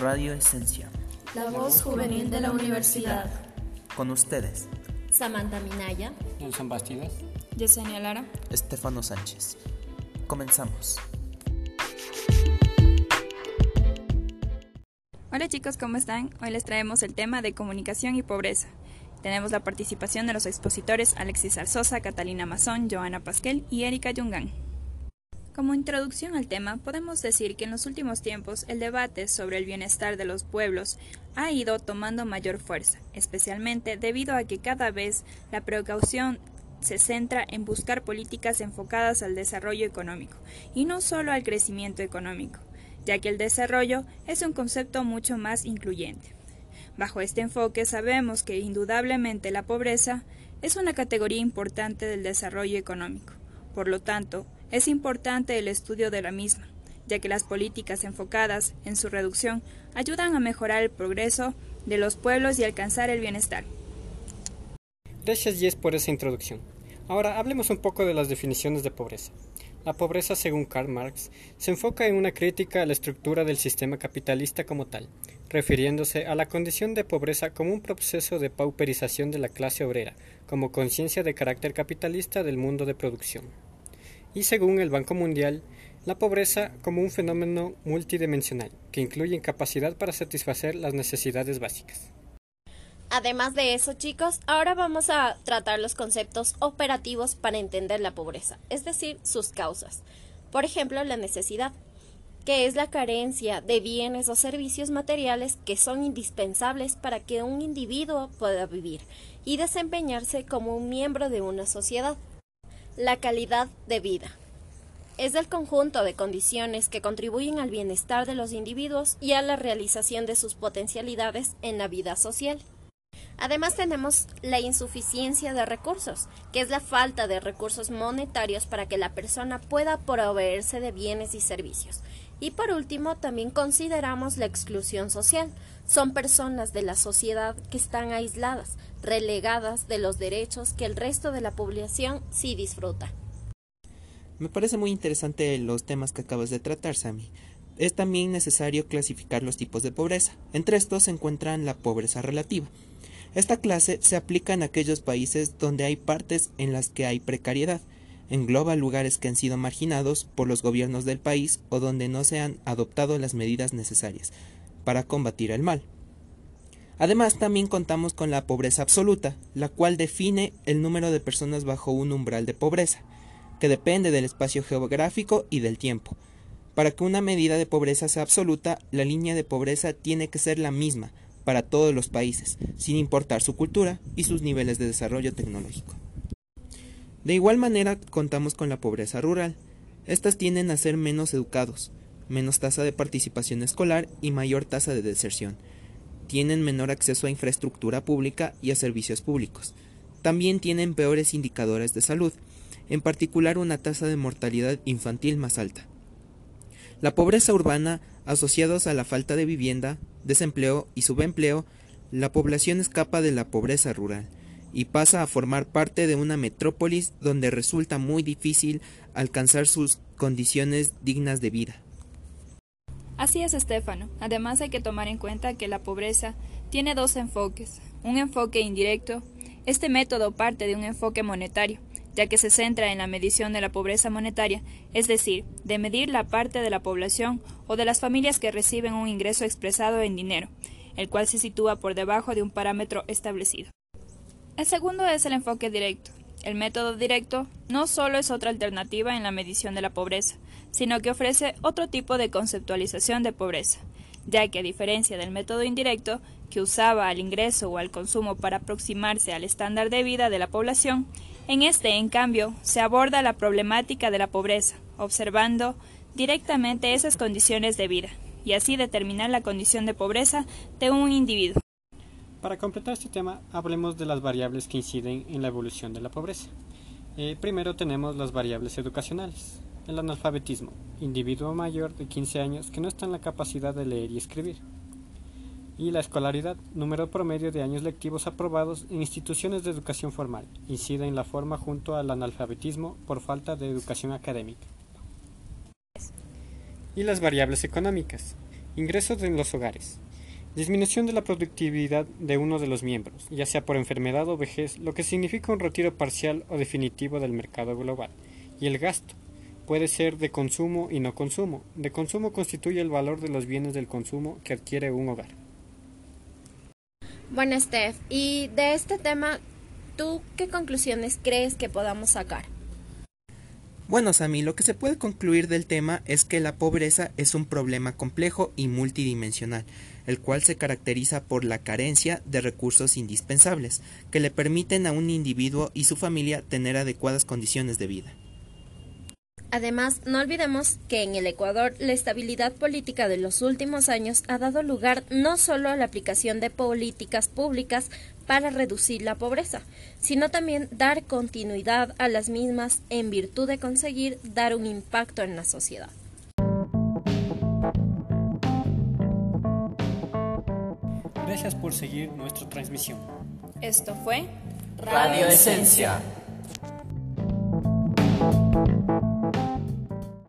Radio Esencia. La voz juvenil de la universidad. Con ustedes, Samantha Minaya, Nelson Bastidas, Yesenia Lara, Estefano Sánchez. Comenzamos. Hola chicos, ¿cómo están? Hoy les traemos el tema de comunicación y pobreza. Tenemos la participación de los expositores Alexis Arzosa, Catalina Mazón, Joana Pasquel y Erika Yungán. Como introducción al tema, podemos decir que en los últimos tiempos el debate sobre el bienestar de los pueblos ha ido tomando mayor fuerza, especialmente debido a que cada vez la precaución se centra en buscar políticas enfocadas al desarrollo económico y no solo al crecimiento económico, ya que el desarrollo es un concepto mucho más incluyente. Bajo este enfoque sabemos que indudablemente la pobreza es una categoría importante del desarrollo económico. Por lo tanto, es importante el estudio de la misma, ya que las políticas enfocadas en su reducción ayudan a mejorar el progreso de los pueblos y alcanzar el bienestar. Gracias Jess por esa introducción. Ahora hablemos un poco de las definiciones de pobreza. La pobreza, según Karl Marx, se enfoca en una crítica a la estructura del sistema capitalista como tal, refiriéndose a la condición de pobreza como un proceso de pauperización de la clase obrera, como conciencia de carácter capitalista del mundo de producción. Y según el Banco Mundial, la pobreza como un fenómeno multidimensional, que incluye incapacidad para satisfacer las necesidades básicas. Además de eso, chicos, ahora vamos a tratar los conceptos operativos para entender la pobreza, es decir, sus causas. Por ejemplo, la necesidad, que es la carencia de bienes o servicios materiales que son indispensables para que un individuo pueda vivir y desempeñarse como un miembro de una sociedad. La calidad de vida. Es el conjunto de condiciones que contribuyen al bienestar de los individuos y a la realización de sus potencialidades en la vida social. Además tenemos la insuficiencia de recursos, que es la falta de recursos monetarios para que la persona pueda proveerse de bienes y servicios. Y por último, también consideramos la exclusión social. Son personas de la sociedad que están aisladas, relegadas de los derechos que el resto de la población sí disfruta. Me parece muy interesante los temas que acabas de tratar, Sami. Es también necesario clasificar los tipos de pobreza. Entre estos se encuentran la pobreza relativa. Esta clase se aplica en aquellos países donde hay partes en las que hay precariedad. Engloba lugares que han sido marginados por los gobiernos del país o donde no se han adoptado las medidas necesarias para combatir el mal. Además, también contamos con la pobreza absoluta, la cual define el número de personas bajo un umbral de pobreza, que depende del espacio geográfico y del tiempo. Para que una medida de pobreza sea absoluta, la línea de pobreza tiene que ser la misma para todos los países, sin importar su cultura y sus niveles de desarrollo tecnológico. De igual manera, contamos con la pobreza rural. Estas tienden a ser menos educados, menos tasa de participación escolar y mayor tasa de deserción. Tienen menor acceso a infraestructura pública y a servicios públicos. También tienen peores indicadores de salud, en particular una tasa de mortalidad infantil más alta. La pobreza urbana, asociados a la falta de vivienda, desempleo y subempleo, la población escapa de la pobreza rural y pasa a formar parte de una metrópolis donde resulta muy difícil alcanzar sus condiciones dignas de vida. Así es, Estefano. Además hay que tomar en cuenta que la pobreza tiene dos enfoques. Un enfoque indirecto. Este método parte de un enfoque monetario, ya que se centra en la medición de la pobreza monetaria, es decir, de medir la parte de la población o de las familias que reciben un ingreso expresado en dinero, el cual se sitúa por debajo de un parámetro establecido. El segundo es el enfoque directo. El método directo no solo es otra alternativa en la medición de la pobreza, sino que ofrece otro tipo de conceptualización de pobreza, ya que a diferencia del método indirecto, que usaba al ingreso o al consumo para aproximarse al estándar de vida de la población, en este, en cambio, se aborda la problemática de la pobreza, observando directamente esas condiciones de vida, y así determinar la condición de pobreza de un individuo. Para completar este tema, hablemos de las variables que inciden en la evolución de la pobreza. Eh, primero tenemos las variables educacionales. El analfabetismo, individuo mayor de 15 años que no está en la capacidad de leer y escribir. Y la escolaridad, número promedio de años lectivos aprobados en instituciones de educación formal, incide en la forma junto al analfabetismo por falta de educación académica. Y las variables económicas, Ingresos en los hogares. Disminución de la productividad de uno de los miembros, ya sea por enfermedad o vejez, lo que significa un retiro parcial o definitivo del mercado global. Y el gasto. Puede ser de consumo y no consumo. De consumo constituye el valor de los bienes del consumo que adquiere un hogar. Bueno, Steph, y de este tema, ¿tú qué conclusiones crees que podamos sacar? Bueno, Sami, lo que se puede concluir del tema es que la pobreza es un problema complejo y multidimensional, el cual se caracteriza por la carencia de recursos indispensables que le permiten a un individuo y su familia tener adecuadas condiciones de vida. Además, no olvidemos que en el Ecuador la estabilidad política de los últimos años ha dado lugar no solo a la aplicación de políticas públicas para reducir la pobreza, sino también dar continuidad a las mismas en virtud de conseguir dar un impacto en la sociedad. Gracias por seguir nuestra transmisión. Esto fue Radio Esencia.